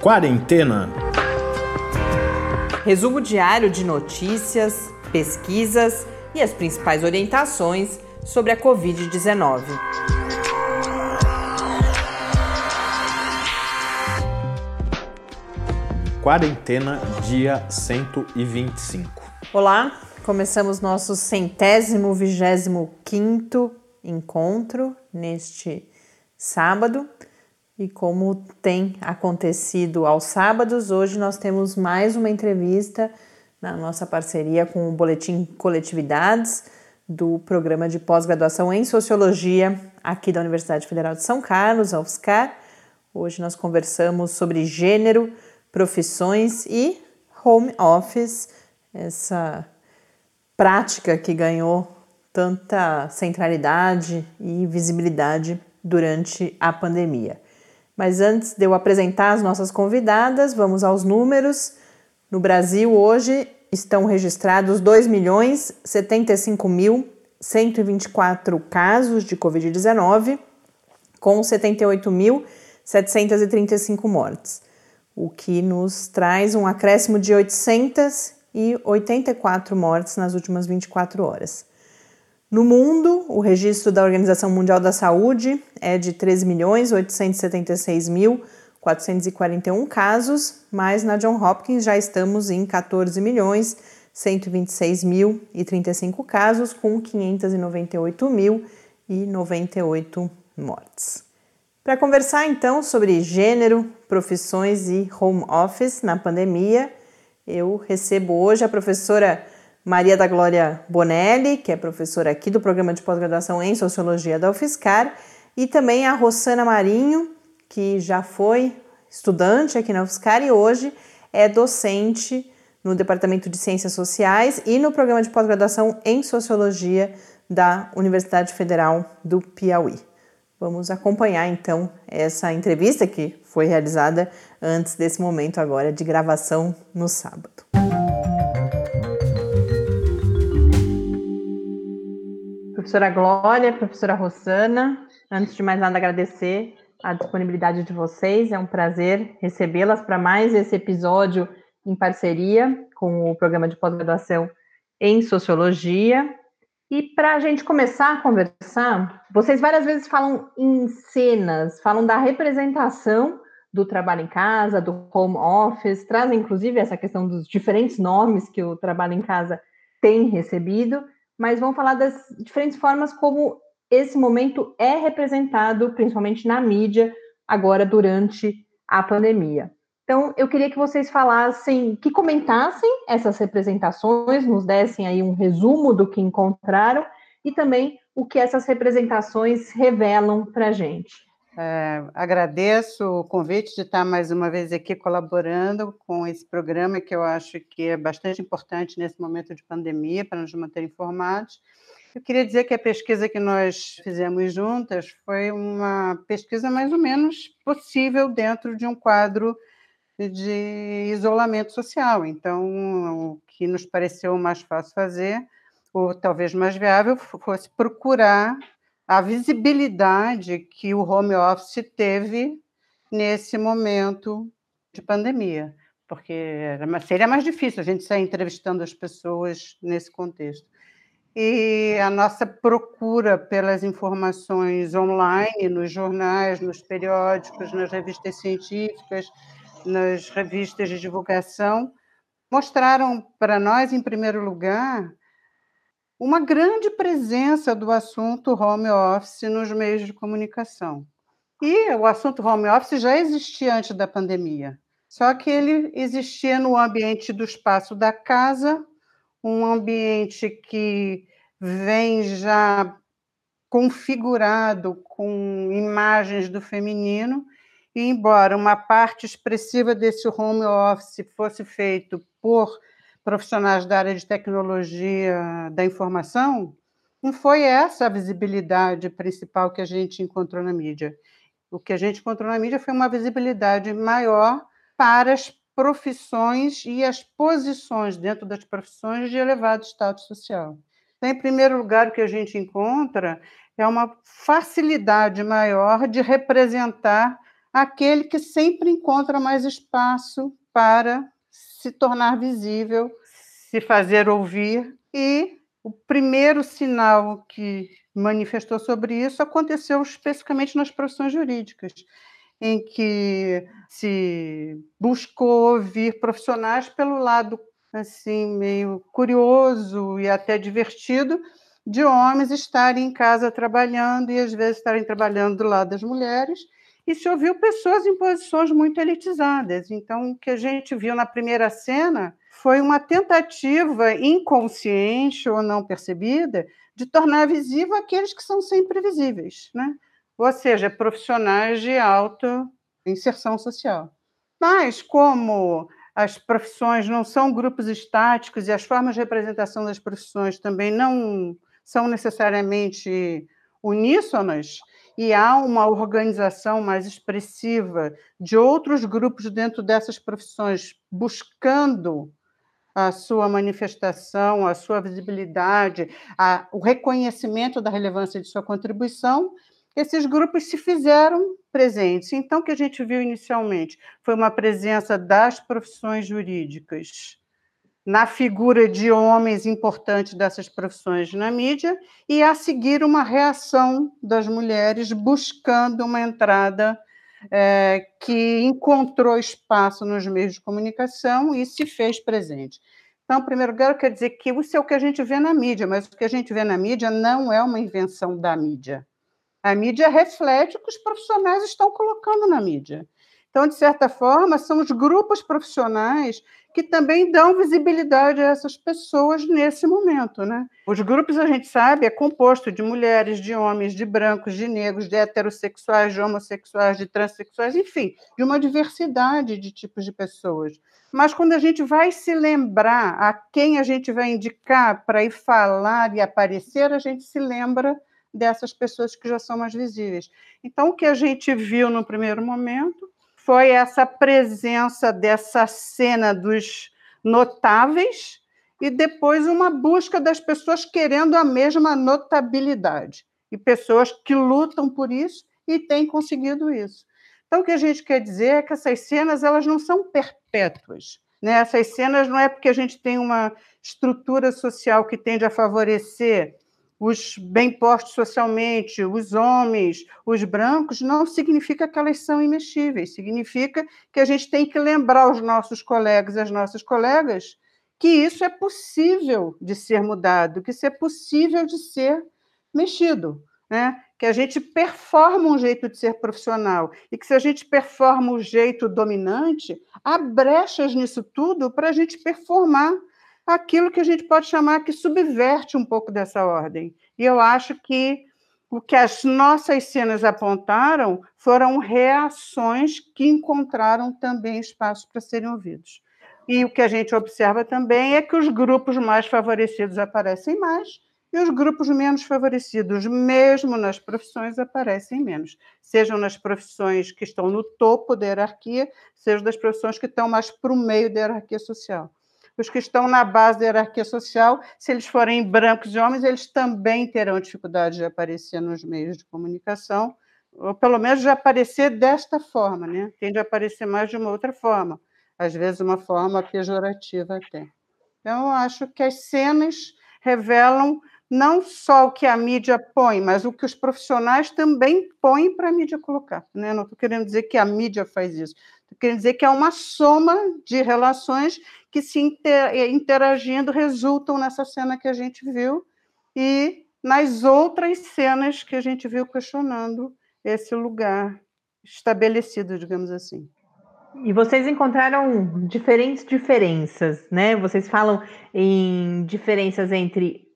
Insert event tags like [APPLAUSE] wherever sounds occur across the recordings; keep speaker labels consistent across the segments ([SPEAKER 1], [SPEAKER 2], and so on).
[SPEAKER 1] Quarentena.
[SPEAKER 2] Resumo diário de notícias, pesquisas e as principais orientações sobre a Covid-19.
[SPEAKER 1] Quarentena, dia 125.
[SPEAKER 2] Olá, começamos nosso centésimo vigésimo quinto encontro neste sábado. E como tem acontecido aos sábados, hoje nós temos mais uma entrevista na nossa parceria com o Boletim Coletividades do programa de pós-graduação em Sociologia aqui da Universidade Federal de São Carlos, a UFSCar. Hoje nós conversamos sobre gênero, profissões e home office, essa prática que ganhou tanta centralidade e visibilidade durante a pandemia. Mas antes de eu apresentar as nossas convidadas, vamos aos números. No Brasil, hoje, estão registrados 2.075.124 casos de Covid-19, com 78.735 mortes, o que nos traz um acréscimo de 884 mortes nas últimas 24 horas. No mundo, o registro da Organização Mundial da Saúde é de 13.876.441 casos, mas na John Hopkins já estamos em 14.126.035 casos, com 598.098 mortes. Para conversar então sobre gênero, profissões e home office na pandemia, eu recebo hoje a professora Maria da Glória Bonelli, que é professora aqui do programa de pós-graduação em Sociologia da UFSCar, e também a Rossana Marinho, que já foi estudante aqui na UFSCar e hoje é docente no Departamento de Ciências Sociais e no programa de pós-graduação em Sociologia da Universidade Federal do Piauí. Vamos acompanhar então essa entrevista que foi realizada antes desse momento agora de gravação no sábado. Professora Glória, professora Rossana, antes de mais nada agradecer a disponibilidade de vocês, é um prazer recebê-las para mais esse episódio em parceria com o programa de pós-graduação em Sociologia. E para a gente começar a conversar, vocês várias vezes falam em cenas, falam da representação do trabalho em casa, do home office, trazem inclusive essa questão dos diferentes nomes que o trabalho em casa tem recebido mas vão falar das diferentes formas como esse momento é representado, principalmente na mídia, agora durante a pandemia. Então, eu queria que vocês falassem, que comentassem essas representações, nos dessem aí um resumo do que encontraram e também o que essas representações revelam para a gente.
[SPEAKER 3] É, agradeço o convite de estar mais uma vez aqui colaborando com esse programa que eu acho que é bastante importante nesse momento de pandemia para nos manter informados. Eu queria dizer que a pesquisa que nós fizemos juntas foi uma pesquisa mais ou menos possível dentro de um quadro de isolamento social. Então, o que nos pareceu mais fácil fazer, ou talvez mais viável, fosse procurar a visibilidade que o home office teve nesse momento de pandemia, porque seria mais difícil a gente sair entrevistando as pessoas nesse contexto. E a nossa procura pelas informações online, nos jornais, nos periódicos, nas revistas científicas, nas revistas de divulgação, mostraram para nós, em primeiro lugar, uma grande presença do assunto home office nos meios de comunicação. E o assunto home office já existia antes da pandemia, só que ele existia no ambiente do espaço da casa, um ambiente que vem já configurado com imagens do feminino, e embora uma parte expressiva desse home office fosse feito por profissionais da área de tecnologia da informação, não foi essa a visibilidade principal que a gente encontrou na mídia. O que a gente encontrou na mídia foi uma visibilidade maior para as profissões e as posições dentro das profissões de elevado status social. Então, em primeiro lugar, o que a gente encontra é uma facilidade maior de representar aquele que sempre encontra mais espaço para se tornar visível, se fazer ouvir. E o primeiro sinal que manifestou sobre isso aconteceu especificamente nas profissões jurídicas, em que se buscou ouvir profissionais pelo lado assim meio curioso e até divertido de homens estarem em casa trabalhando e às vezes estarem trabalhando do lado das mulheres e se ouviu pessoas em posições muito elitizadas. Então, o que a gente viu na primeira cena foi uma tentativa inconsciente ou não percebida de tornar visível aqueles que são sempre visíveis, né? ou seja, profissionais de alta inserção social. Mas, como as profissões não são grupos estáticos e as formas de representação das profissões também não são necessariamente uníssonas, e há uma organização mais expressiva de outros grupos dentro dessas profissões buscando a sua manifestação, a sua visibilidade, a, o reconhecimento da relevância de sua contribuição, esses grupos se fizeram presentes. Então, o que a gente viu inicialmente foi uma presença das profissões jurídicas na figura de homens importantes dessas profissões na mídia, e a seguir uma reação das mulheres buscando uma entrada é, que encontrou espaço nos meios de comunicação e se fez presente. Então, em primeiro lugar, quer dizer que isso é o que a gente vê na mídia, mas o que a gente vê na mídia não é uma invenção da mídia. A mídia reflete o que os profissionais estão colocando na mídia. Então, de certa forma, são os grupos profissionais que também dão visibilidade a essas pessoas nesse momento. Né? Os grupos, a gente sabe, é composto de mulheres, de homens, de brancos, de negros, de heterossexuais, de homossexuais, de transexuais, enfim, de uma diversidade de tipos de pessoas. Mas quando a gente vai se lembrar a quem a gente vai indicar para ir falar e aparecer, a gente se lembra dessas pessoas que já são mais visíveis. Então, o que a gente viu no primeiro momento foi essa presença dessa cena dos notáveis e depois uma busca das pessoas querendo a mesma notabilidade e pessoas que lutam por isso e têm conseguido isso. Então, o que a gente quer dizer é que essas cenas elas não são perpétuas. Né? Essas cenas não é porque a gente tem uma estrutura social que tende a favorecer os bem postos socialmente, os homens, os brancos, não significa que elas são imexíveis, significa que a gente tem que lembrar os nossos colegas e as nossas colegas que isso é possível de ser mudado, que isso é possível de ser mexido, né? que a gente performa um jeito de ser profissional e que se a gente performa o jeito dominante, há brechas nisso tudo para a gente performar aquilo que a gente pode chamar que subverte um pouco dessa ordem. E eu acho que o que as nossas cenas apontaram foram reações que encontraram também espaço para serem ouvidos. E o que a gente observa também é que os grupos mais favorecidos aparecem mais e os grupos menos favorecidos, mesmo nas profissões, aparecem menos. Sejam nas profissões que estão no topo da hierarquia, sejam das profissões que estão mais para o meio da hierarquia social os que estão na base da hierarquia social, se eles forem brancos e homens, eles também terão dificuldade de aparecer nos meios de comunicação, ou pelo menos de aparecer desta forma, né? Tende a aparecer mais de uma outra forma, às vezes uma forma pejorativa até. Então, acho que as cenas revelam não só o que a mídia põe, mas o que os profissionais também põem para a mídia colocar. Né? Não estou querendo dizer que a mídia faz isso, estou querendo dizer que é uma soma de relações que, se eh, interagindo, resultam nessa cena que a gente viu e nas outras cenas que a gente viu questionando esse lugar estabelecido, digamos assim.
[SPEAKER 2] E vocês encontraram diferentes diferenças, né? Vocês falam em diferenças entre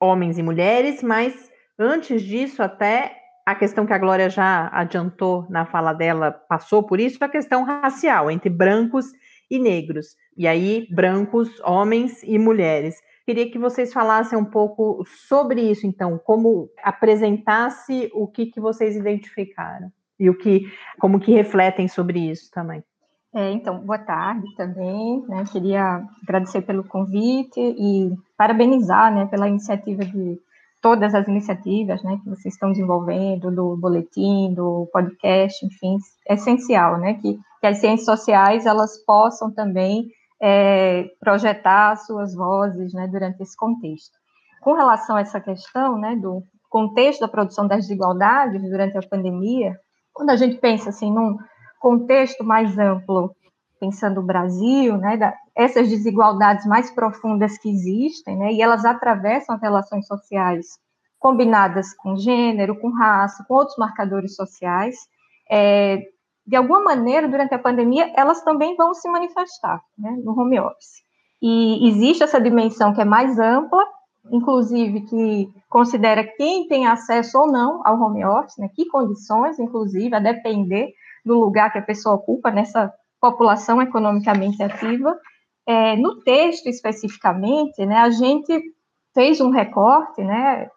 [SPEAKER 2] homens e mulheres, mas antes disso, até a questão que a Glória já adiantou na fala dela, passou por isso, a questão racial, entre brancos e negros. E aí, brancos, homens e mulheres. Queria que vocês falassem um pouco sobre isso, então, como apresentasse o que, que vocês identificaram e o que, como que refletem sobre isso também.
[SPEAKER 4] É, então, boa tarde também. Né? Queria agradecer pelo convite e parabenizar né, pela iniciativa de todas as iniciativas né, que vocês estão desenvolvendo, do boletim, do podcast, enfim, é essencial, né, que, que as ciências sociais, elas possam também é, projetar suas vozes, né, durante esse contexto. Com relação a essa questão, né, do contexto da produção das desigualdades durante a pandemia, quando a gente pensa, assim, num contexto mais amplo, pensando o Brasil, né, da, essas desigualdades mais profundas que existem, né, e elas atravessam as relações sociais combinadas com gênero, com raça, com outros marcadores sociais, é, de alguma maneira, durante a pandemia, elas também vão se manifestar né, no home office. E existe essa dimensão que é mais ampla, inclusive que considera quem tem acesso ou não ao home office, né, que condições, inclusive, a depender do lugar que a pessoa ocupa nessa população economicamente ativa. É, no texto, especificamente, né, a gente fez um recorte, né,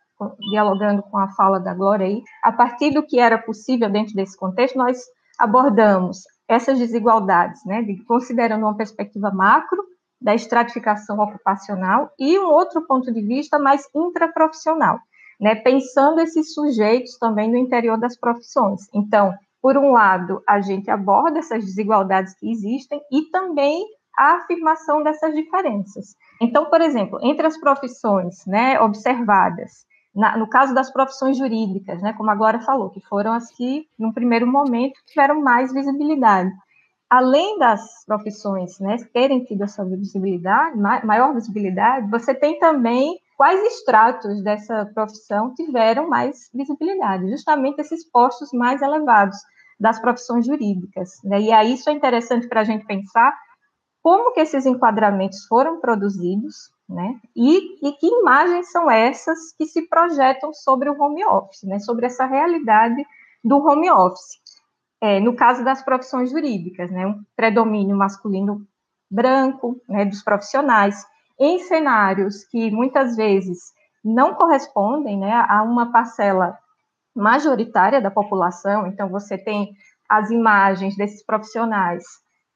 [SPEAKER 4] dialogando com a fala da Glória aí, a partir do que era possível dentro desse contexto, nós abordamos essas desigualdades, né, de, considerando uma perspectiva macro da estratificação ocupacional e um outro ponto de vista mais intraprofissional, né, pensando esses sujeitos também no interior das profissões. Então, por um lado, a gente aborda essas desigualdades que existem e também a afirmação dessas diferenças. Então, por exemplo, entre as profissões né, observadas, na, no caso das profissões jurídicas, né, como a Glória falou, que foram as que, num primeiro momento, tiveram mais visibilidade. Além das profissões né, terem tido essa visibilidade, maior visibilidade, você tem também quais estratos dessa profissão tiveram mais visibilidade, justamente esses postos mais elevados, das profissões jurídicas. Né? E aí isso é interessante para a gente pensar como que esses enquadramentos foram produzidos, né? E, e, que imagens são essas que se projetam sobre o home office, né? Sobre essa realidade do home office. É, no caso das profissões jurídicas, né? Um predomínio masculino branco, né? Dos profissionais em cenários que muitas vezes não correspondem, né? A uma parcela majoritária da população, então você tem as imagens desses profissionais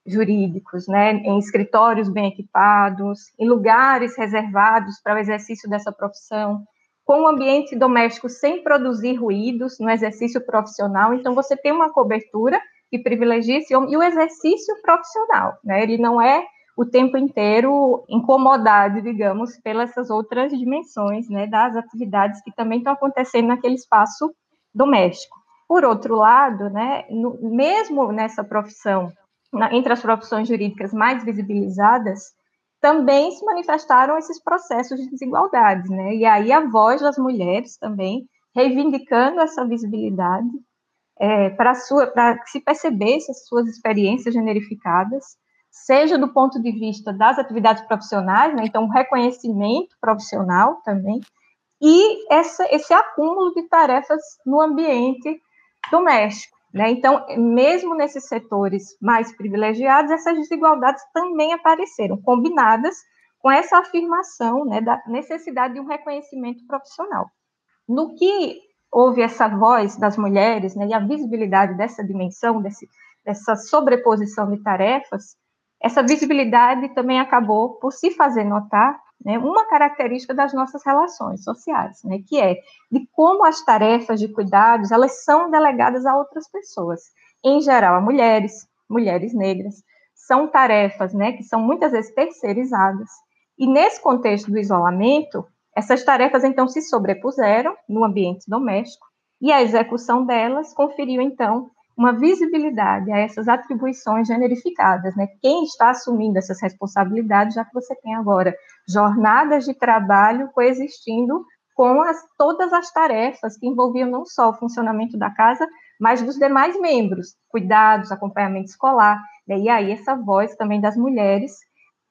[SPEAKER 4] jurídicos, né, em escritórios bem equipados, em lugares reservados para o exercício dessa profissão, com um ambiente doméstico sem produzir ruídos no exercício profissional, então você tem uma cobertura que privilegia esse homem, e o exercício profissional, né, ele não é o tempo inteiro incomodado, digamos, pelas outras dimensões, né, das atividades que também estão acontecendo naquele espaço doméstico. Por outro lado, né, no, mesmo nessa profissão, na, entre as profissões jurídicas mais visibilizadas, também se manifestaram esses processos de desigualdade, né? E aí a voz das mulheres também reivindicando essa visibilidade é, para que se percebesse as suas experiências generificadas, seja do ponto de vista das atividades profissionais, né? Então, um reconhecimento profissional também, e essa, esse acúmulo de tarefas no ambiente doméstico. Né? Então, mesmo nesses setores mais privilegiados, essas desigualdades também apareceram, combinadas com essa afirmação né, da necessidade de um reconhecimento profissional. No que houve essa voz das mulheres né, e a visibilidade dessa dimensão, desse, dessa sobreposição de tarefas, essa visibilidade também acabou por se fazer notar né, uma característica das nossas relações sociais, né, que é de como as tarefas de cuidados elas são delegadas a outras pessoas, em geral a mulheres, mulheres negras, são tarefas, né, que são muitas vezes terceirizadas. E nesse contexto do isolamento, essas tarefas então se sobrepuseram no ambiente doméstico e a execução delas conferiu então uma visibilidade a essas atribuições generificadas, né? Quem está assumindo essas responsabilidades, já que você tem agora jornadas de trabalho coexistindo com as, todas as tarefas que envolviam não só o funcionamento da casa, mas dos demais membros, cuidados, acompanhamento escolar, né? e aí essa voz também das mulheres,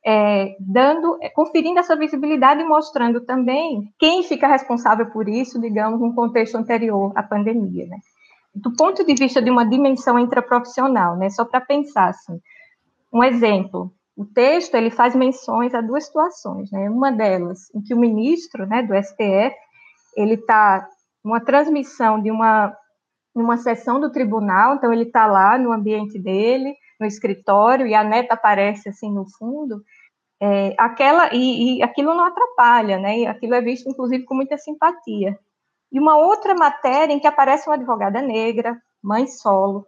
[SPEAKER 4] é, dando, é, conferindo essa visibilidade e mostrando também quem fica responsável por isso, digamos, num contexto anterior à pandemia, né? do ponto de vista de uma dimensão intraprofissional, né, só para pensar assim, um exemplo, o texto ele faz menções a duas situações, né, uma delas em que o ministro, né, do STF, ele está numa transmissão de uma numa sessão do tribunal, então ele está lá no ambiente dele, no escritório, e a neta aparece assim no fundo, é, aquela e, e, aquilo não atrapalha, né? Aquilo é visto, inclusive, com muita simpatia. E uma outra matéria em que aparece uma advogada negra, mãe solo,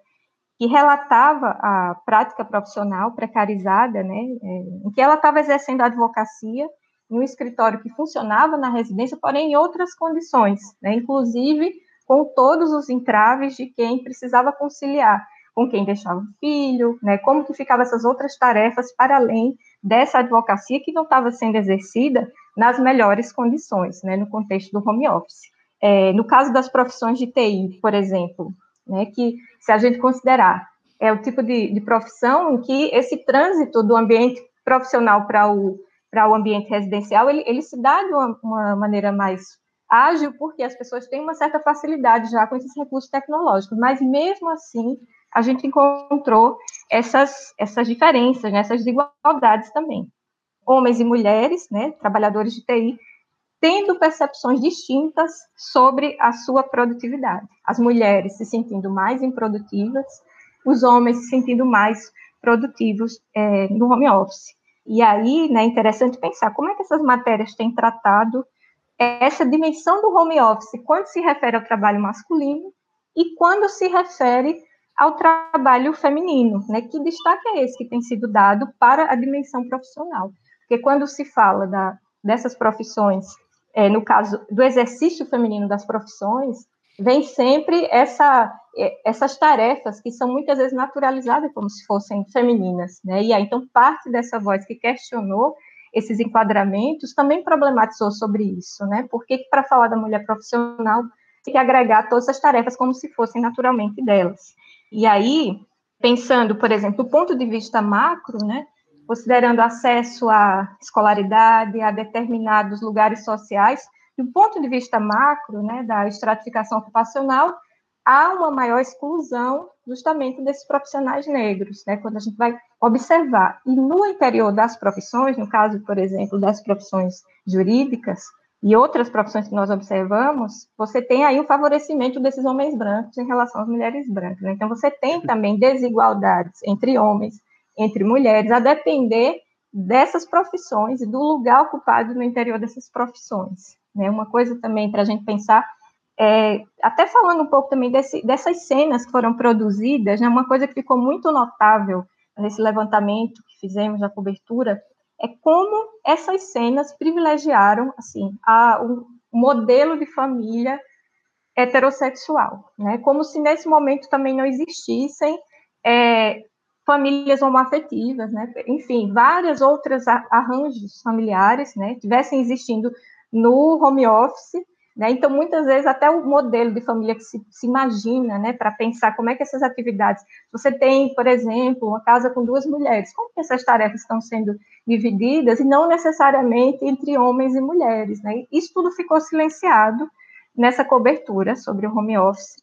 [SPEAKER 4] que relatava a prática profissional precarizada, né? É, em que ela estava exercendo a advocacia em um escritório que funcionava na residência, porém em outras condições, né? Inclusive com todos os entraves de quem precisava conciliar com quem deixava o filho, né, como que ficavam essas outras tarefas para além dessa advocacia que não estava sendo exercida nas melhores condições, né, no contexto do home office. É, no caso das profissões de TI, por exemplo, né, que se a gente considerar é o tipo de, de profissão em que esse trânsito do ambiente profissional para o, para o ambiente residencial, ele, ele se dá de uma, uma maneira mais ágil, porque as pessoas têm uma certa facilidade já com esses recursos tecnológicos, mas mesmo assim a gente encontrou essas, essas diferenças, né, essas desigualdades também. Homens e mulheres, né, trabalhadores de TI, tendo percepções distintas sobre a sua produtividade. As mulheres se sentindo mais improdutivas, os homens se sentindo mais produtivos é, no home office. E aí, né, é interessante pensar como é que essas matérias têm tratado essa dimensão do home office quando se refere ao trabalho masculino e quando se refere ao trabalho feminino, né? Que destaque é esse que tem sido dado para a dimensão profissional? Porque quando se fala da, dessas profissões, é, no caso do exercício feminino das profissões, vem sempre essa, é, essas tarefas que são muitas vezes naturalizadas como se fossem femininas, né? E aí, então, parte dessa voz que questionou esses enquadramentos também problematizou sobre isso, né? Por que, para falar da mulher profissional, tem que agregar todas as tarefas como se fossem naturalmente delas? E aí, pensando, por exemplo, do ponto de vista macro, né, considerando acesso à escolaridade, a determinados lugares sociais, do ponto de vista macro, né, da estratificação ocupacional, há uma maior exclusão justamente desses profissionais negros, né, quando a gente vai observar. E no interior das profissões, no caso, por exemplo, das profissões jurídicas, e outras profissões que nós observamos, você tem aí o favorecimento desses homens brancos em relação às mulheres brancas. Né? Então, você tem [LAUGHS] também desigualdades entre homens, entre mulheres, a depender dessas profissões e do lugar ocupado no interior dessas profissões. Né? Uma coisa também para a gente pensar, é, até falando um pouco também desse, dessas cenas que foram produzidas, né? uma coisa que ficou muito notável nesse levantamento que fizemos na cobertura, é como essas cenas privilegiaram assim a, o modelo de família heterossexual, né? Como se nesse momento também não existissem é, famílias homoafetivas, né? Enfim, várias outras arranjos familiares, né? Tivessem existindo no home office né? Então, muitas vezes, até o modelo de família que se, se imagina, né, para pensar como é que essas atividades. Você tem, por exemplo, uma casa com duas mulheres, como que essas tarefas estão sendo divididas, e não necessariamente entre homens e mulheres. Né? Isso tudo ficou silenciado nessa cobertura sobre o home office,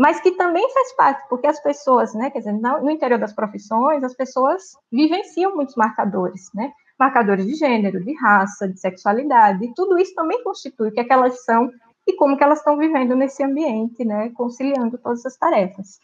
[SPEAKER 4] mas que também faz parte, porque as pessoas, né, quer dizer, no interior das profissões, as pessoas vivenciam muitos marcadores, né? marcadores de gênero, de raça, de sexualidade, e tudo isso também constitui o que, é que elas são e como que elas estão vivendo nesse ambiente, né, conciliando todas essas tarefas.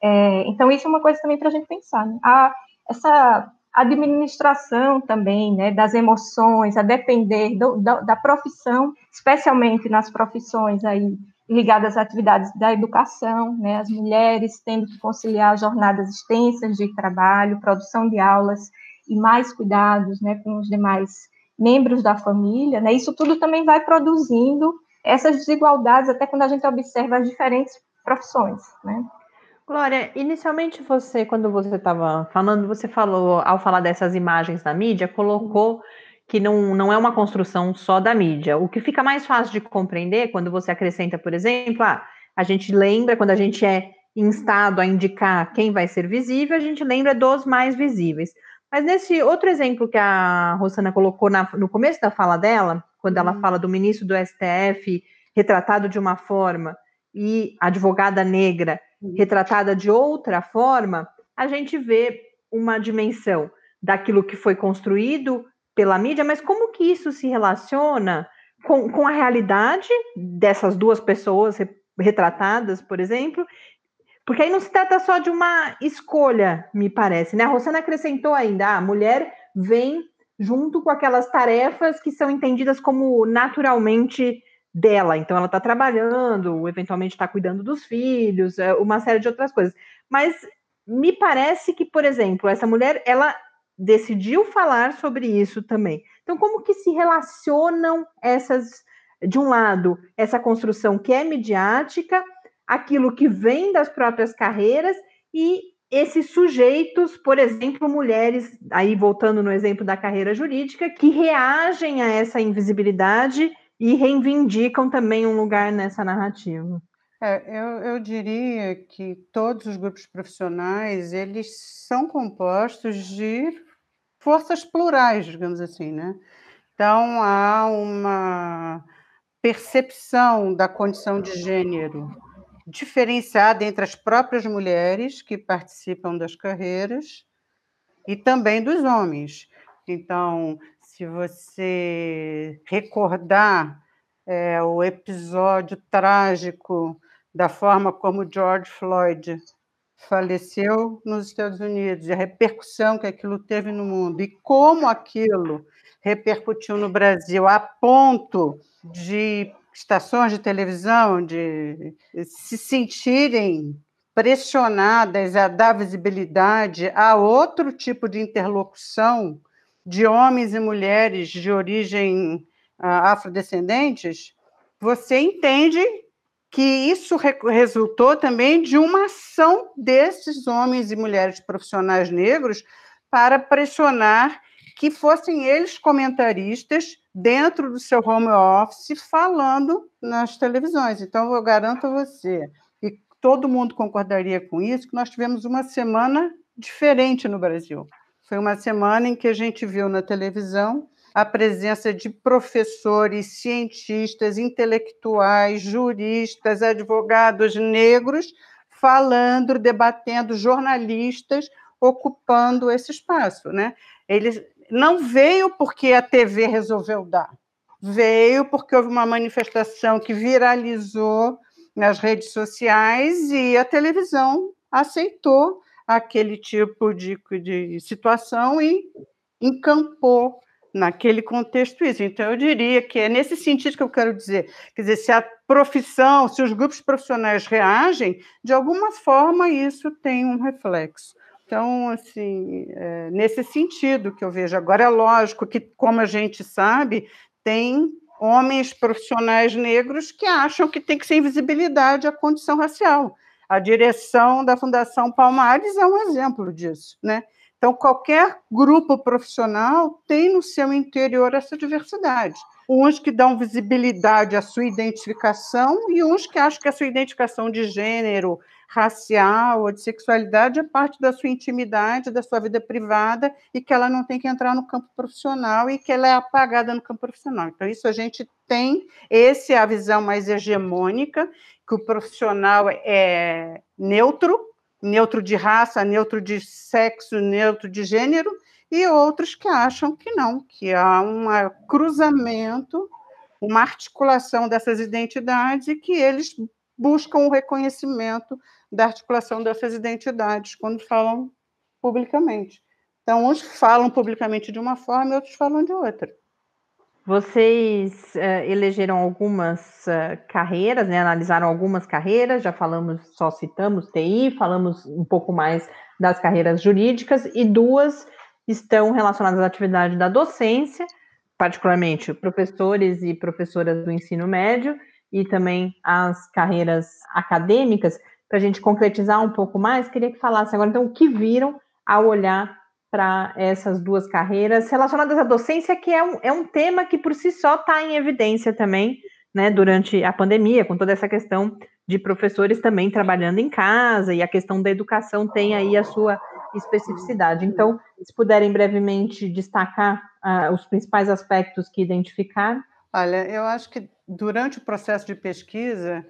[SPEAKER 4] É, então, isso é uma coisa também para a gente pensar. Né? A, essa administração também, né, das emoções, a depender do, da, da profissão, especialmente nas profissões aí ligadas às atividades da educação, né, as mulheres tendo que conciliar jornadas extensas de trabalho, produção de aulas, e mais cuidados né, com os demais membros da família, né, isso tudo também vai produzindo essas desigualdades, até quando a gente observa as diferentes profissões. Né.
[SPEAKER 2] Glória, inicialmente você, quando você estava falando, você falou, ao falar dessas imagens na mídia, colocou que não, não é uma construção só da mídia. O que fica mais fácil de compreender quando você acrescenta, por exemplo, ah, a gente lembra, quando a gente é instado a indicar quem vai ser visível, a gente lembra dos mais visíveis. Mas nesse outro exemplo que a Rosana colocou na, no começo da fala dela, quando ela uhum. fala do ministro do STF retratado de uma forma e a advogada negra uhum. retratada de outra forma, a gente vê uma dimensão daquilo que foi construído pela mídia, mas como que isso se relaciona com, com a realidade dessas duas pessoas retratadas, por exemplo, porque aí não se trata só de uma escolha, me parece, né? A Rosana acrescentou ainda, ah, a mulher vem junto com aquelas tarefas que são entendidas como naturalmente dela. Então, ela está trabalhando, eventualmente está cuidando dos filhos, é, uma série de outras coisas. Mas me parece que, por exemplo, essa mulher, ela decidiu falar sobre isso também. Então, como que se relacionam essas, de um lado, essa construção que é midiática, aquilo que vem das próprias carreiras e esses sujeitos, por exemplo, mulheres, aí voltando no exemplo da carreira jurídica, que reagem a essa invisibilidade e reivindicam também um lugar nessa narrativa.
[SPEAKER 3] É, eu, eu, diria que todos os grupos profissionais eles são compostos de forças plurais, digamos assim, né? Então há uma percepção da condição de gênero diferenciada entre as próprias mulheres que participam das carreiras e também dos homens. Então, se você recordar é, o episódio trágico da forma como George Floyd faleceu nos Estados Unidos e a repercussão que aquilo teve no mundo e como aquilo repercutiu no Brasil a ponto de estações de televisão de se sentirem pressionadas a dar visibilidade a outro tipo de interlocução de homens e mulheres de origem uh, afrodescendentes, você entende que isso re resultou também de uma ação desses homens e mulheres profissionais negros para pressionar que fossem eles comentaristas dentro do seu home office falando nas televisões. Então, eu garanto a você, e todo mundo concordaria com isso, que nós tivemos uma semana diferente no Brasil. Foi uma semana em que a gente viu na televisão a presença de professores, cientistas, intelectuais, juristas, advogados negros falando, debatendo, jornalistas ocupando esse espaço, né? Ele não veio porque a TV resolveu dar, veio porque houve uma manifestação que viralizou nas redes sociais e a televisão aceitou aquele tipo de, de situação e encampou naquele contexto isso. Então, eu diria que é nesse sentido que eu quero dizer. Quer dizer, se a profissão, se os grupos profissionais reagem, de alguma forma isso tem um reflexo. Então, assim, é nesse sentido que eu vejo. Agora, é lógico que, como a gente sabe, tem homens profissionais negros que acham que tem que ser invisibilidade a condição racial. A direção da Fundação Palmares é um exemplo disso, né? Então, qualquer grupo profissional tem no seu interior essa diversidade. Uns que dão visibilidade à sua identificação e uns que acham que a sua identificação de gênero, racial ou de sexualidade é parte da sua intimidade, da sua vida privada e que ela não tem que entrar no campo profissional e que ela é apagada no campo profissional. Então, isso a gente tem, essa é a visão mais hegemônica, que o profissional é neutro, neutro de raça, neutro de sexo, neutro de gênero, e outros que acham que não, que há um cruzamento, uma articulação dessas identidades e que eles buscam o reconhecimento da articulação dessas identidades quando falam publicamente. Então, uns falam publicamente de uma forma e outros falam de outra.
[SPEAKER 2] Vocês uh, elegeram algumas uh, carreiras, né? analisaram algumas carreiras, já falamos, só citamos TI, falamos um pouco mais das carreiras jurídicas, e duas estão relacionadas à atividade da docência, particularmente professores e professoras do ensino médio, e também as carreiras acadêmicas para a gente concretizar um pouco mais, queria que falasse agora, então, o que viram ao olhar para essas duas carreiras relacionadas à docência, que é um, é um tema que por si só está em evidência também, né, durante a pandemia, com toda essa questão de professores também trabalhando em casa, e a questão da educação tem aí a sua especificidade. Então, se puderem brevemente destacar uh, os principais aspectos que identificaram.
[SPEAKER 3] Olha, eu acho que durante o processo de pesquisa,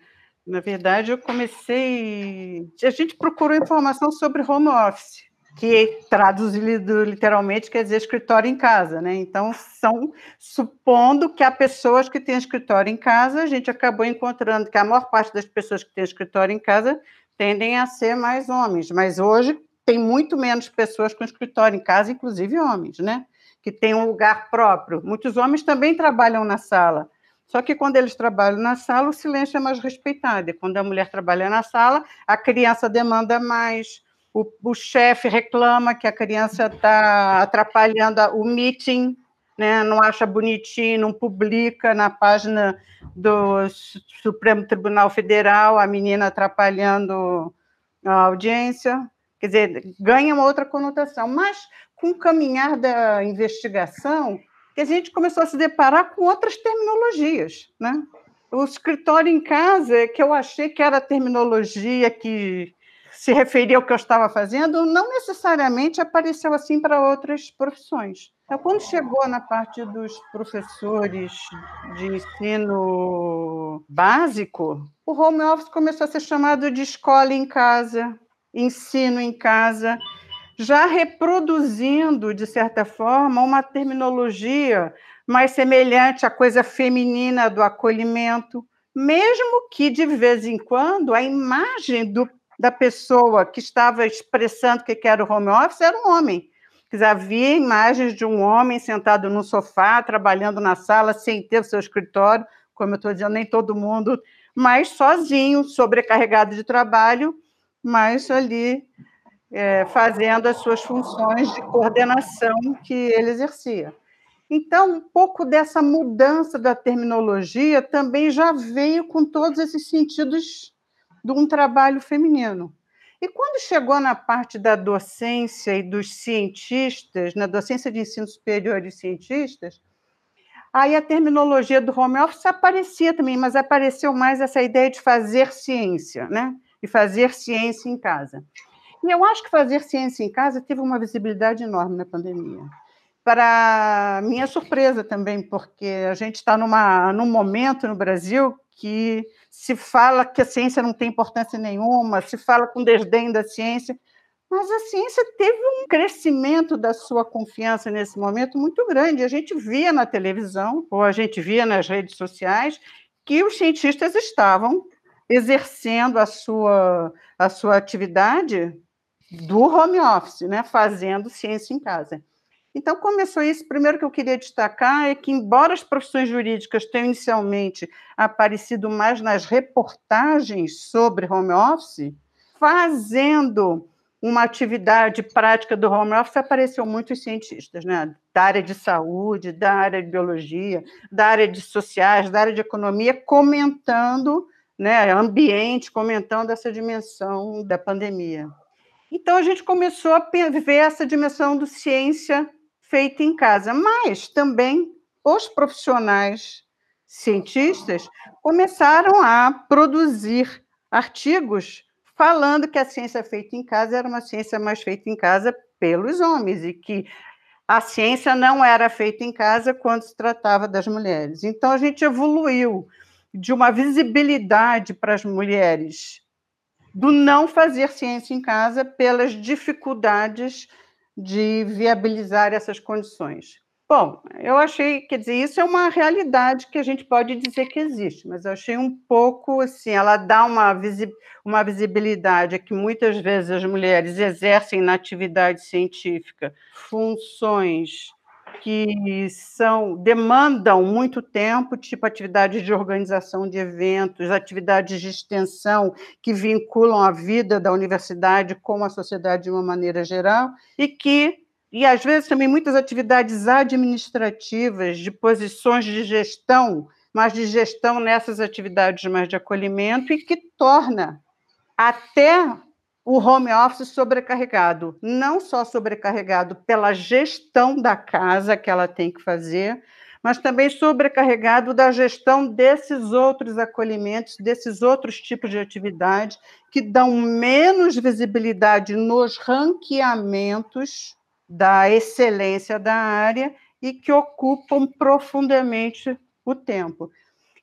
[SPEAKER 3] na verdade, eu comecei. A gente procurou informação sobre home office, que traduzido literalmente quer dizer escritório em casa, né? Então, são supondo que há pessoas que têm escritório em casa, a gente acabou encontrando que a maior parte das pessoas que têm escritório em casa tendem a ser mais homens, mas hoje tem muito menos pessoas com escritório em casa, inclusive homens, né? que tem um lugar próprio. Muitos homens também trabalham na sala. Só que quando eles trabalham na sala, o silêncio é mais respeitado. E quando a mulher trabalha na sala, a criança demanda mais, o, o chefe reclama que a criança está atrapalhando o meeting, né? não acha bonitinho, não publica na página do Supremo Tribunal Federal a menina atrapalhando a audiência. Quer dizer, ganha uma outra conotação. Mas, com o caminhar da investigação, que a gente começou a se deparar com outras terminologias. Né? O escritório em casa, que eu achei que era a terminologia que se referia ao que eu estava fazendo, não necessariamente apareceu assim para outras profissões. Então, quando chegou na parte dos professores de ensino básico, o home office começou a ser chamado de escola em casa, ensino em casa, já reproduzindo, de certa forma, uma terminologia mais semelhante à coisa feminina do acolhimento, mesmo que, de vez em quando, a imagem do da pessoa que estava expressando que era o home office era um homem. Havia imagens de um homem sentado no sofá, trabalhando na sala, sem ter o seu escritório, como eu estou dizendo, nem todo mundo, mas sozinho, sobrecarregado de trabalho, mas ali é, fazendo as suas funções de coordenação que ele exercia. Então, um pouco dessa mudança da terminologia também já veio com todos esses sentidos de um trabalho feminino. E quando chegou na parte da docência e dos cientistas, na docência de ensino superior e cientistas, aí a terminologia do home office aparecia também, mas apareceu mais essa ideia de fazer ciência, né? E fazer ciência em casa. E eu acho que fazer ciência em casa teve uma visibilidade enorme na pandemia. Para minha surpresa também, porque a gente está num momento no Brasil que se fala que a ciência não tem importância nenhuma, se fala com desdém da ciência, mas a ciência teve um crescimento da sua confiança nesse momento muito grande. A gente via na televisão, ou a gente via nas redes sociais, que os cientistas estavam exercendo a sua, a sua atividade do home office, né, fazendo ciência em casa. Então, começou isso. Primeiro que eu queria destacar é que, embora as profissões jurídicas tenham inicialmente aparecido mais nas reportagens sobre home office, fazendo uma atividade prática do home office, apareceu muitos cientistas, né? da área de saúde, da área de biologia, da área de sociais, da área de economia, comentando né, ambiente, comentando essa dimensão da pandemia. Então, a gente começou a ver essa dimensão do ciência feita em casa, mas também os profissionais cientistas começaram a produzir artigos falando que a ciência feita em casa era uma ciência mais feita em casa pelos homens e que a ciência não era feita em casa quando se tratava das mulheres. Então a gente evoluiu de uma visibilidade para as mulheres do não fazer ciência em casa pelas dificuldades de viabilizar essas condições. Bom, eu achei, quer dizer, isso é uma realidade que a gente pode dizer que existe, mas eu achei um pouco assim, ela dá uma, visi uma visibilidade que muitas vezes as mulheres exercem na atividade científica funções que são demandam muito tempo, tipo atividades de organização de eventos, atividades de extensão que vinculam a vida da universidade com a sociedade de uma maneira geral e que e às vezes também muitas atividades administrativas de posições de gestão, mas de gestão nessas atividades mais de acolhimento e que torna até o home office sobrecarregado, não só sobrecarregado pela gestão da casa que ela tem que fazer, mas também sobrecarregado da gestão desses outros acolhimentos, desses outros tipos de atividade que dão menos visibilidade nos ranqueamentos da excelência da área e que ocupam profundamente o tempo.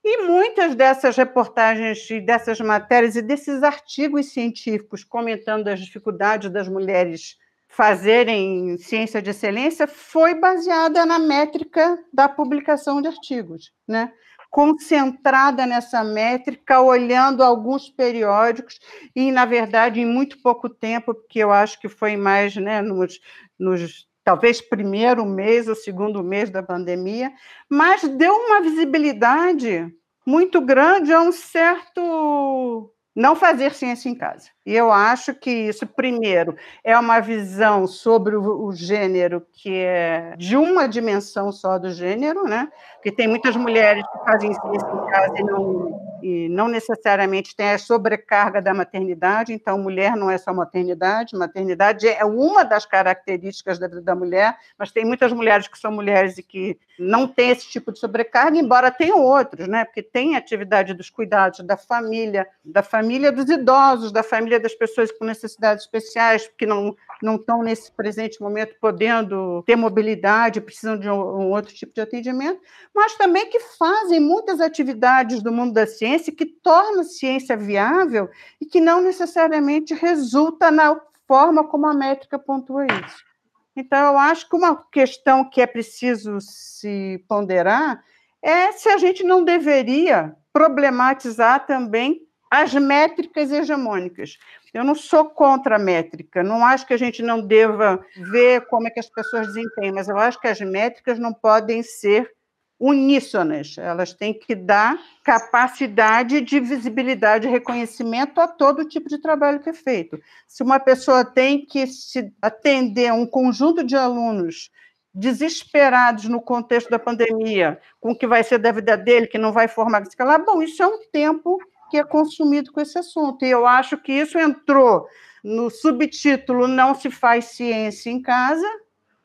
[SPEAKER 3] E muitas dessas reportagens, dessas matérias e desses artigos científicos comentando as dificuldades das mulheres fazerem ciência de excelência foi baseada na métrica da publicação de artigos, né? concentrada nessa métrica, olhando alguns periódicos, e, na verdade, em muito pouco tempo, porque eu acho que foi mais né, nos, nos talvez primeiro mês ou segundo mês da pandemia, mas deu uma visibilidade muito grande a um certo não fazer ciência em casa. E eu acho que isso, primeiro, é uma visão sobre o, gênero que é de uma dimensão só do gênero, né? Porque tem muitas mulheres que fazem ciência em casa e não, e não necessariamente tem a sobrecarga da maternidade, então mulher não é só maternidade, maternidade é uma das características da da mulher, mas tem muitas mulheres que são mulheres e que não têm esse tipo de sobrecarga, embora tenham outros, né? Porque tem atividade dos cuidados da família, da família dos idosos, da família das pessoas com necessidades especiais, que não, não estão nesse presente momento podendo ter mobilidade, precisam de um, um outro tipo de atendimento, mas também que fazem muitas atividades do mundo da ciência que tornam a ciência viável e que não necessariamente resulta na forma como a métrica pontua isso. Então, eu acho que uma questão que é preciso se ponderar é se a gente não deveria problematizar também as métricas hegemônicas. Eu não sou contra a métrica, não acho que a gente não deva ver como é que as pessoas desempenham, mas eu acho que as métricas não podem ser uníssonas, elas têm que dar capacidade de visibilidade e reconhecimento a todo tipo de trabalho que é feito. Se uma pessoa tem que se atender a um conjunto de alunos desesperados no contexto da pandemia, com o que vai ser da vida dele, que não vai formar escalar, bom, isso é um tempo que é consumido com esse assunto. E eu acho que isso entrou no subtítulo Não se faz ciência em casa,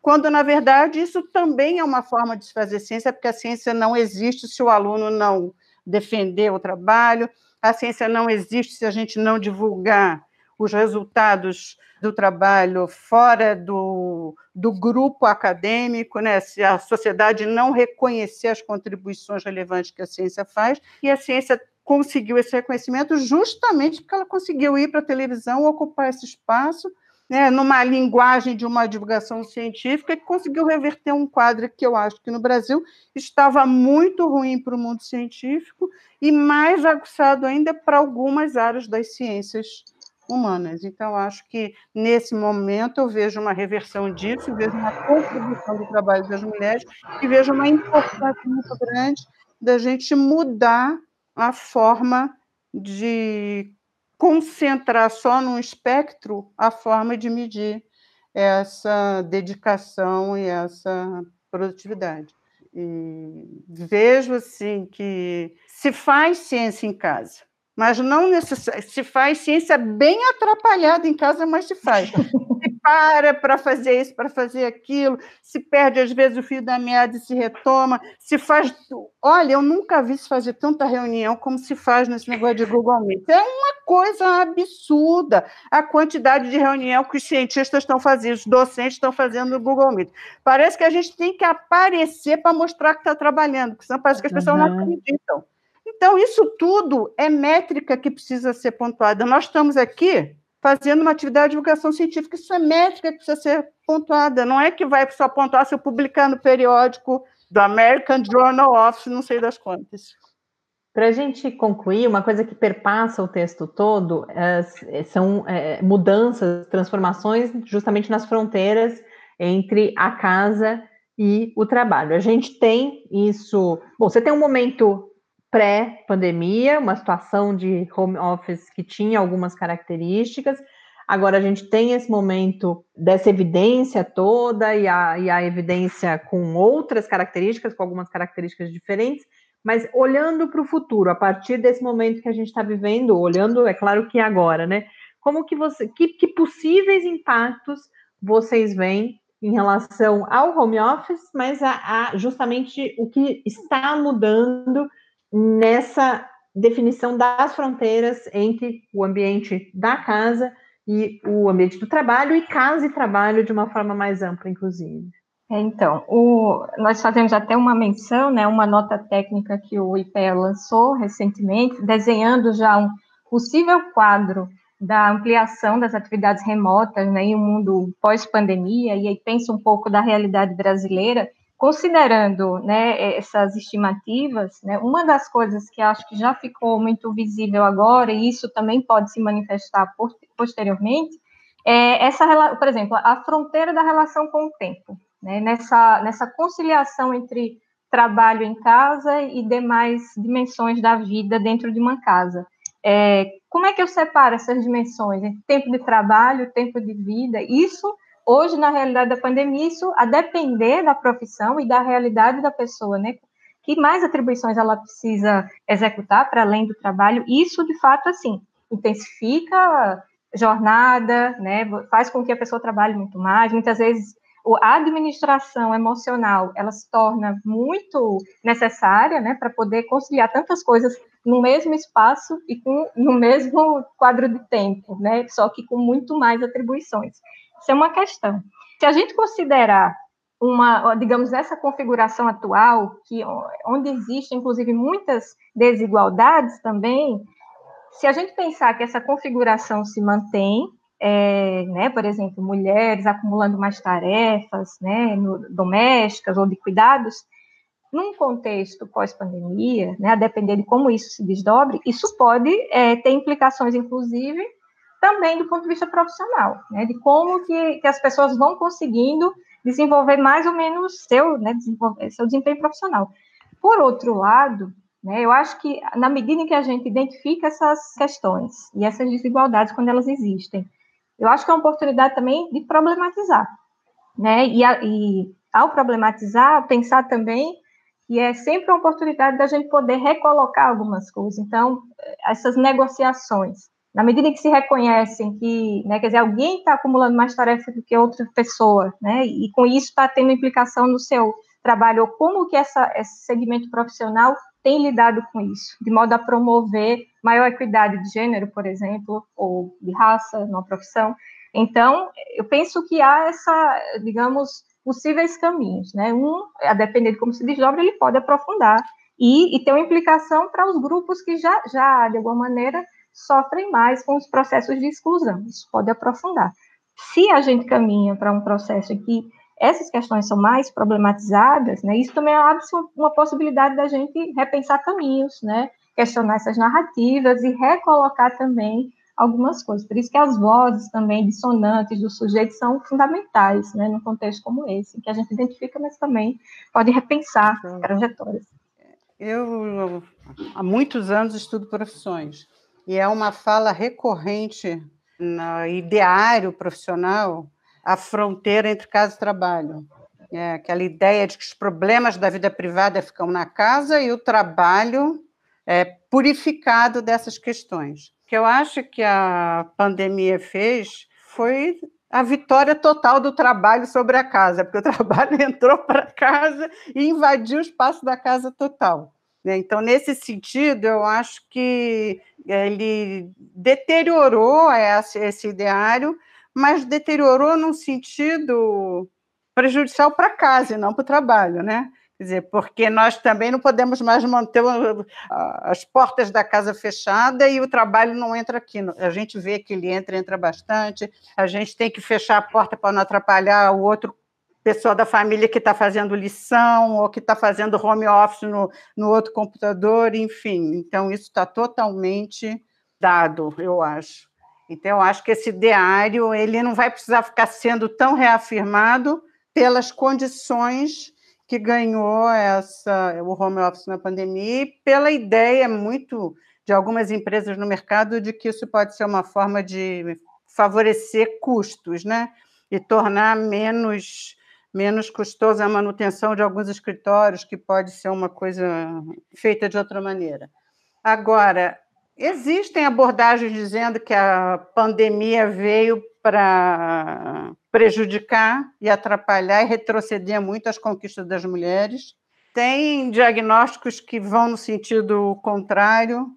[SPEAKER 3] quando, na verdade, isso também é uma forma de se fazer ciência, porque a ciência não existe se o aluno não defender o trabalho, a ciência não existe se a gente não divulgar os resultados do trabalho fora do, do grupo acadêmico, né? se a sociedade não reconhecer as contribuições relevantes que a ciência faz, e a ciência conseguiu esse reconhecimento justamente porque ela conseguiu ir para a televisão, ocupar esse espaço, né, numa linguagem de uma divulgação científica, que conseguiu reverter um quadro que eu acho que no Brasil estava muito ruim para o mundo científico e mais aguçado ainda para algumas áreas das ciências humanas. Então, acho que nesse momento eu vejo uma reversão disso, vejo uma contribuição do trabalho das mulheres e vejo uma importância muito grande da gente mudar a forma de concentrar só num espectro a forma de medir essa dedicação e essa produtividade. E vejo assim que se faz ciência em casa, mas não necessariamente se faz ciência bem atrapalhada em casa, mas se faz. para para fazer isso, para fazer aquilo, se perde às vezes o fio da meada e se retoma, se faz. Olha, eu nunca vi se fazer tanta reunião como se faz nesse negócio de Google Meet. É uma coisa absurda a quantidade de reunião que os cientistas estão fazendo, os docentes estão fazendo no Google Meet. Parece que a gente tem que aparecer para mostrar que está trabalhando, porque senão parece que as pessoas uhum. não acreditam. Então, isso tudo é métrica que precisa ser pontuada. Nós estamos aqui fazendo uma atividade de divulgação científica. Isso é métrica que precisa ser pontuada. Não é que vai só pontuar se eu publicar no periódico do American Journal of não sei das quantas.
[SPEAKER 2] Para a gente concluir, uma coisa que perpassa o texto todo é, são é, mudanças, transformações justamente nas fronteiras entre a casa e o trabalho. A gente tem isso. Bom, você tem um momento pré-pandemia, uma situação de home office que tinha algumas características. Agora a gente tem esse momento dessa evidência toda e a, e a evidência com outras características, com algumas características diferentes, mas olhando para o futuro, a partir desse momento que a gente está vivendo, olhando, é claro que agora, né? Como que você, que, que possíveis impactos vocês veem em relação ao home office, mas a, a justamente o que está mudando nessa definição das fronteiras entre o ambiente da casa e o ambiente do trabalho e casa e trabalho de uma forma mais ampla, inclusive.
[SPEAKER 4] É, então, o, nós fazemos até uma menção, né, uma nota técnica que o IPE lançou recentemente, desenhando já um possível quadro da ampliação das atividades remotas né, em um mundo pós-pandemia, e aí pensa um pouco da realidade brasileira, considerando né, essas estimativas, né, uma das coisas que acho que já ficou muito visível agora, e isso também pode se manifestar posteriormente, é essa, por exemplo, a fronteira da relação com o tempo, né? nessa, nessa conciliação entre trabalho em casa e demais dimensões da vida dentro de uma casa. É, como é que eu separo essas dimensões? Tempo de trabalho, tempo de vida, isso hoje, na realidade da pandemia, isso a depender da profissão e da realidade da pessoa, né? Que mais atribuições ela precisa executar para além do trabalho, isso de fato, assim, intensifica jornada, né? Faz com que a pessoa trabalhe muito mais, muitas vezes a administração emocional ela se torna muito necessária, né, para poder conciliar tantas coisas no mesmo espaço e com, no mesmo quadro de tempo, né, só que com muito mais atribuições. Isso é uma questão. Se a gente considerar uma, digamos, essa configuração atual, que onde existem, inclusive, muitas desigualdades também, se a gente pensar que essa configuração se mantém, é, né, por exemplo, mulheres acumulando mais tarefas né, no, domésticas ou de cuidados, num contexto pós-pandemia, né, a depender de como isso se desdobre, isso pode é, ter implicações, inclusive, também do ponto de vista profissional, né, de como que, que as pessoas vão conseguindo desenvolver mais ou menos seu, né, seu desempenho profissional. Por outro lado, né, eu acho que na medida em que a gente identifica essas questões e essas desigualdades quando elas existem, eu acho que é uma oportunidade também de problematizar, né, e, a, e ao problematizar, pensar também que é sempre uma oportunidade da gente poder recolocar algumas coisas. Então, essas negociações, na medida em que se reconhecem que, né, quer dizer, alguém está acumulando mais tarefas do que outra pessoa, né, e com isso está tendo implicação no seu trabalho, ou como que essa, esse segmento profissional tem lidado com isso, de modo a promover maior equidade de gênero, por exemplo, ou de raça na profissão. Então, eu penso que há essa, digamos, possíveis caminhos, né? Um, a depender de como se desdobra, ele pode aprofundar e, e ter uma implicação para os grupos que já, já, de alguma maneira, sofrem mais com os processos de exclusão. Isso pode aprofundar. Se a gente caminha para um processo em que essas questões são mais problematizadas, né, isso também abre uma possibilidade da gente repensar caminhos, né, questionar essas narrativas e recolocar também algumas coisas. Por isso que as vozes também dissonantes do sujeito são fundamentais, né, num contexto como esse, que a gente identifica, mas também pode repensar trajetórias.
[SPEAKER 3] Eu, há muitos anos, estudo profissões e é uma fala recorrente no ideário profissional a fronteira entre casa e trabalho. É aquela ideia de que os problemas da vida privada ficam na casa e o trabalho é purificado dessas questões. O que eu acho que a pandemia fez foi a vitória total do trabalho sobre a casa, porque o [LAUGHS] trabalho entrou para casa e invadiu o espaço da casa total. Né? Então, nesse sentido, eu acho que ele deteriorou esse ideário, mas deteriorou num sentido prejudicial para casa e não para o trabalho, né? Quer dizer, porque nós também não podemos mais manter as portas da casa fechada e o trabalho não entra aqui. A gente vê que ele entra, entra bastante. A gente tem que fechar a porta para não atrapalhar o outro pessoa da família que está fazendo lição ou que está fazendo home office no, no outro computador, enfim. Então, isso está totalmente dado, eu acho. Então, eu acho que esse diário ele não vai precisar ficar sendo tão reafirmado pelas condições que ganhou essa, o home office na pandemia e pela ideia muito de algumas empresas no mercado de que isso pode ser uma forma de favorecer custos, né? E tornar menos menos custosa a manutenção de alguns escritórios, que pode ser uma coisa feita de outra maneira. Agora, existem abordagens dizendo que a pandemia veio para prejudicar e atrapalhar e retroceder muito as conquistas das mulheres. Tem diagnósticos que vão no sentido contrário,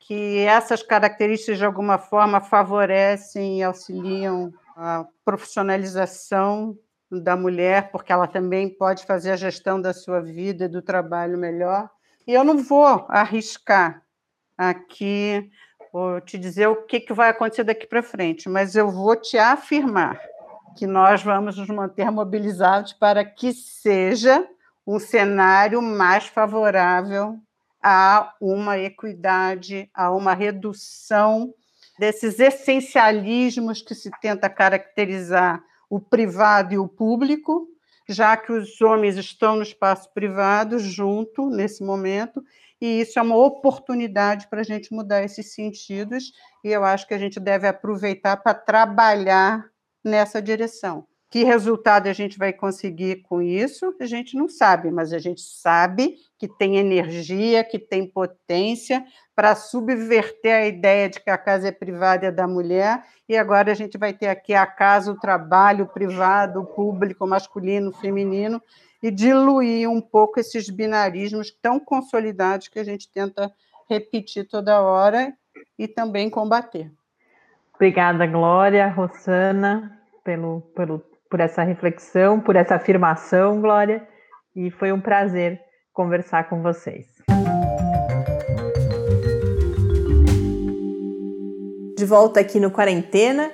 [SPEAKER 3] que essas características de alguma forma favorecem e auxiliam a profissionalização da mulher, porque ela também pode fazer a gestão da sua vida e do trabalho melhor. E eu não vou arriscar aqui vou te dizer o que, que vai acontecer daqui para frente, mas eu vou te afirmar que nós vamos nos manter mobilizados para que seja um cenário mais favorável a uma equidade, a uma redução desses essencialismos que se tenta caracterizar o privado e o público, já que os homens estão no espaço privado junto nesse momento, e isso é uma oportunidade para a gente mudar esses sentidos, e eu acho que a gente deve aproveitar para trabalhar nessa direção. Que resultado a gente vai conseguir com isso? A gente não sabe, mas a gente sabe que tem energia, que tem potência para subverter a ideia de que a casa é privada é da mulher, e agora a gente vai ter aqui a casa, o trabalho, o privado, o público, masculino, o feminino, e diluir um pouco esses binarismos tão consolidados que a gente tenta repetir toda hora e também combater.
[SPEAKER 2] Obrigada, Glória, Rosana, pelo, pelo por essa reflexão, por essa afirmação, Glória, e foi um prazer conversar com vocês. De volta aqui no Quarentena.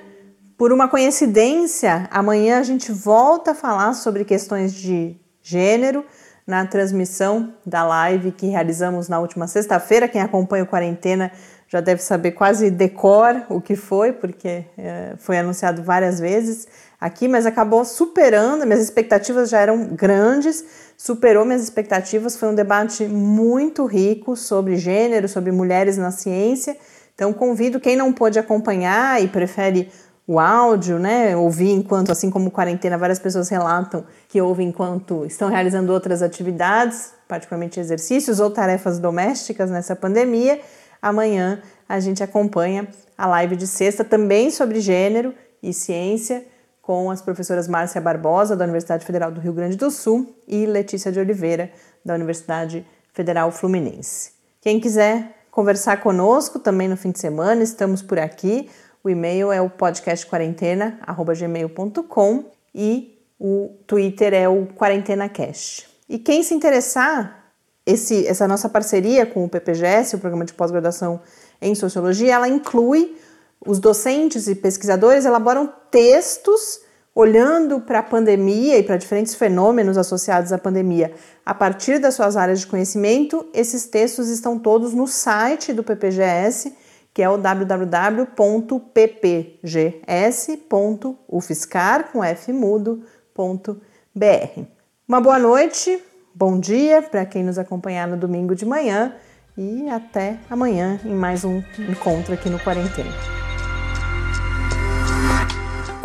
[SPEAKER 2] Por uma coincidência, amanhã a gente volta a falar sobre questões de gênero na transmissão da live que realizamos na última sexta-feira. Quem acompanha o Quarentena já deve saber quase decor o que foi, porque é, foi anunciado várias vezes aqui, mas acabou superando, minhas expectativas já eram grandes, superou minhas expectativas. Foi um debate muito rico sobre gênero, sobre mulheres na ciência. Então, convido quem não pôde acompanhar e prefere o áudio, né? Ouvir enquanto, assim como quarentena, várias pessoas relatam que ouvem enquanto estão realizando outras atividades, particularmente exercícios ou tarefas domésticas nessa pandemia. Amanhã a gente acompanha a live de sexta também sobre gênero e ciência com as professoras Márcia Barbosa, da Universidade Federal do Rio Grande do Sul, e Letícia de Oliveira, da Universidade Federal Fluminense. Quem quiser conversar conosco também no fim de semana, estamos por aqui. O e-mail é o podcastquarentena@gmail.com e o Twitter é o QuarentenaCast. E quem se interessar esse, essa nossa parceria com o PPGS, o Programa de Pós-Graduação em Sociologia, ela inclui os docentes e pesquisadores elaboram textos olhando para a pandemia e para diferentes fenômenos associados à pandemia a partir das suas áreas de conhecimento. Esses textos estão todos no site do PPGS, que é o www.ppgs.ufscar.br. Uma boa noite, bom dia para quem nos acompanhar no domingo de manhã e até amanhã em mais um encontro aqui no Quarentena.